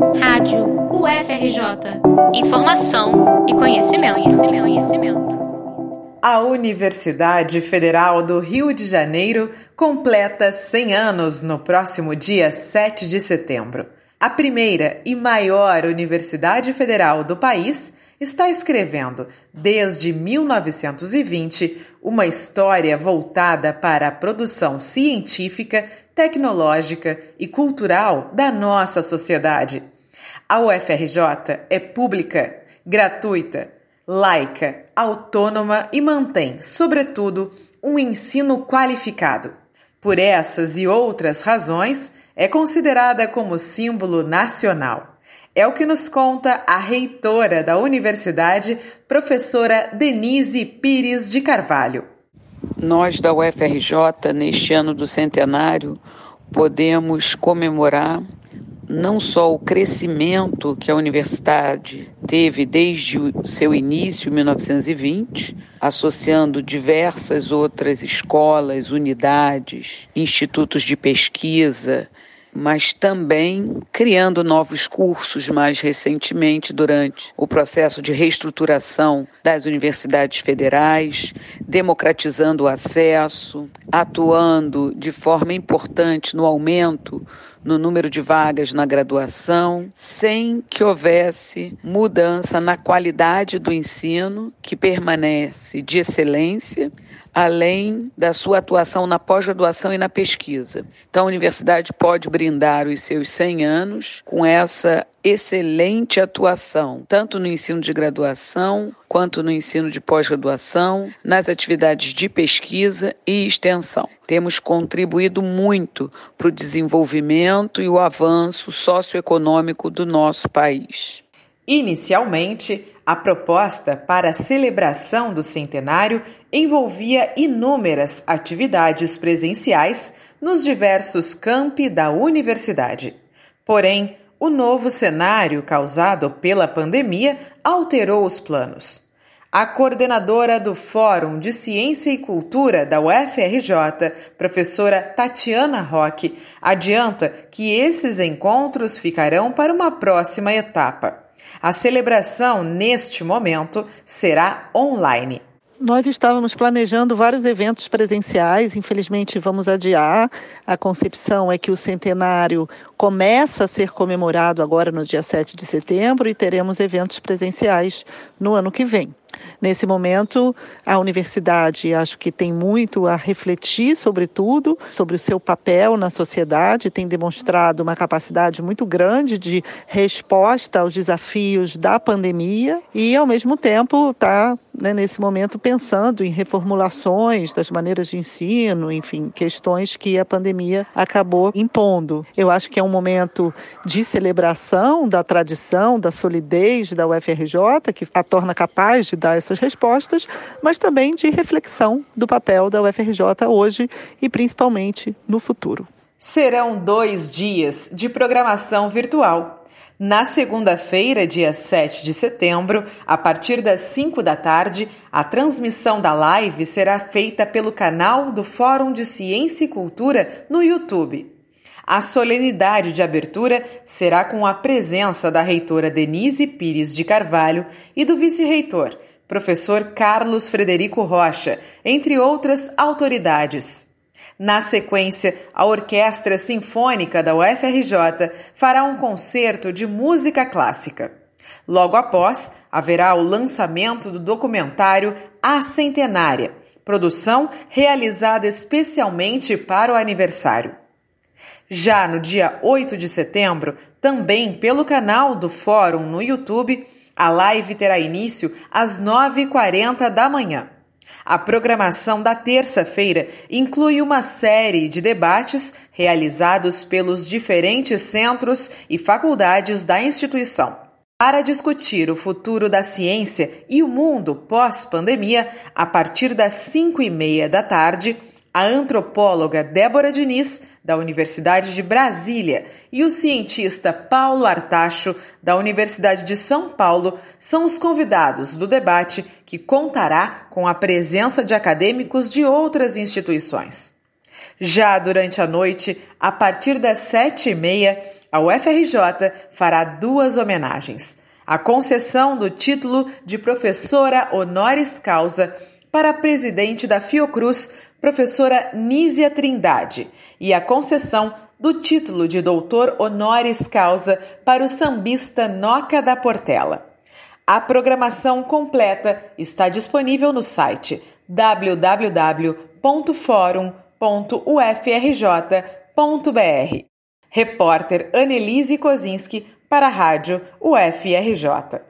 Rádio UFRJ. Informação e conhecimento, conhecimento, conhecimento. A Universidade Federal do Rio de Janeiro completa 100 anos no próximo dia 7 de setembro. A primeira e maior universidade federal do país está escrevendo, desde 1920, uma história voltada para a produção científica, tecnológica e cultural da nossa sociedade. A UFRJ é pública, gratuita, laica, autônoma e mantém, sobretudo, um ensino qualificado. Por essas e outras razões, é considerada como símbolo nacional. É o que nos conta a reitora da universidade, professora Denise Pires de Carvalho. Nós da UFRJ, neste ano do centenário, podemos comemorar não só o crescimento que a universidade teve desde o seu início, em 1920, associando diversas outras escolas, unidades, institutos de pesquisa, mas também criando novos cursos mais recentemente durante o processo de reestruturação das universidades federais, democratizando o acesso, atuando de forma importante no aumento no número de vagas na graduação, sem que houvesse mudança na qualidade do ensino, que permanece de excelência além da sua atuação na pós-graduação e na pesquisa. Então, a universidade pode brindar os seus 100 anos com essa excelente atuação, tanto no ensino de graduação quanto no ensino de pós-graduação, nas atividades de pesquisa e extensão. Temos contribuído muito para o desenvolvimento e o avanço socioeconômico do nosso país. Inicialmente, a proposta para a celebração do centenário envolvia inúmeras atividades presenciais nos diversos campi da universidade. Porém, o novo cenário causado pela pandemia alterou os planos. A coordenadora do Fórum de Ciência e Cultura da UFRJ, professora Tatiana Roque, adianta que esses encontros ficarão para uma próxima etapa. A celebração, neste momento, será online. Nós estávamos planejando vários eventos presenciais, infelizmente vamos adiar. A concepção é que o centenário começa a ser comemorado agora no dia 7 de setembro e teremos eventos presenciais no ano que vem. Nesse momento, a universidade acho que tem muito a refletir sobre tudo, sobre o seu papel na sociedade, tem demonstrado uma capacidade muito grande de resposta aos desafios da pandemia e, ao mesmo tempo, está né, nesse momento pensando em reformulações das maneiras de ensino, enfim, questões que a pandemia acabou impondo. Eu acho que é um momento de celebração da tradição, da solidez da UFRJ, que a torna capaz de dar essas respostas, mas também de reflexão do papel da UFRJ hoje e principalmente no futuro. Serão dois dias de programação virtual. Na segunda-feira, dia 7 de setembro, a partir das 5 da tarde, a transmissão da live será feita pelo canal do Fórum de Ciência e Cultura no YouTube. A solenidade de abertura será com a presença da reitora Denise Pires de Carvalho e do vice-reitor, professor Carlos Frederico Rocha, entre outras autoridades. Na sequência, a Orquestra Sinfônica da UFRJ fará um concerto de música clássica. Logo após, haverá o lançamento do documentário A Centenária, produção realizada especialmente para o aniversário. Já no dia 8 de setembro, também pelo canal do Fórum no YouTube, a live terá início às 9h40 da manhã. A programação da terça-feira inclui uma série de debates realizados pelos diferentes centros e faculdades da instituição. Para discutir o futuro da ciência e o mundo pós-pandemia, a partir das 5 e meia da tarde, a antropóloga Débora Diniz, da Universidade de Brasília, e o cientista Paulo Artacho, da Universidade de São Paulo, são os convidados do debate que contará com a presença de acadêmicos de outras instituições. Já durante a noite, a partir das sete e meia, A UFRJ fará duas homenagens. A concessão do título de professora honoris causa para a presidente da Fiocruz, professora Nízia Trindade, e a concessão do título de doutor honoris causa para o sambista Noca da Portela. A programação completa está disponível no site www.forum.ufrj.br. Repórter Annelise Kozinski para a Rádio UFRJ.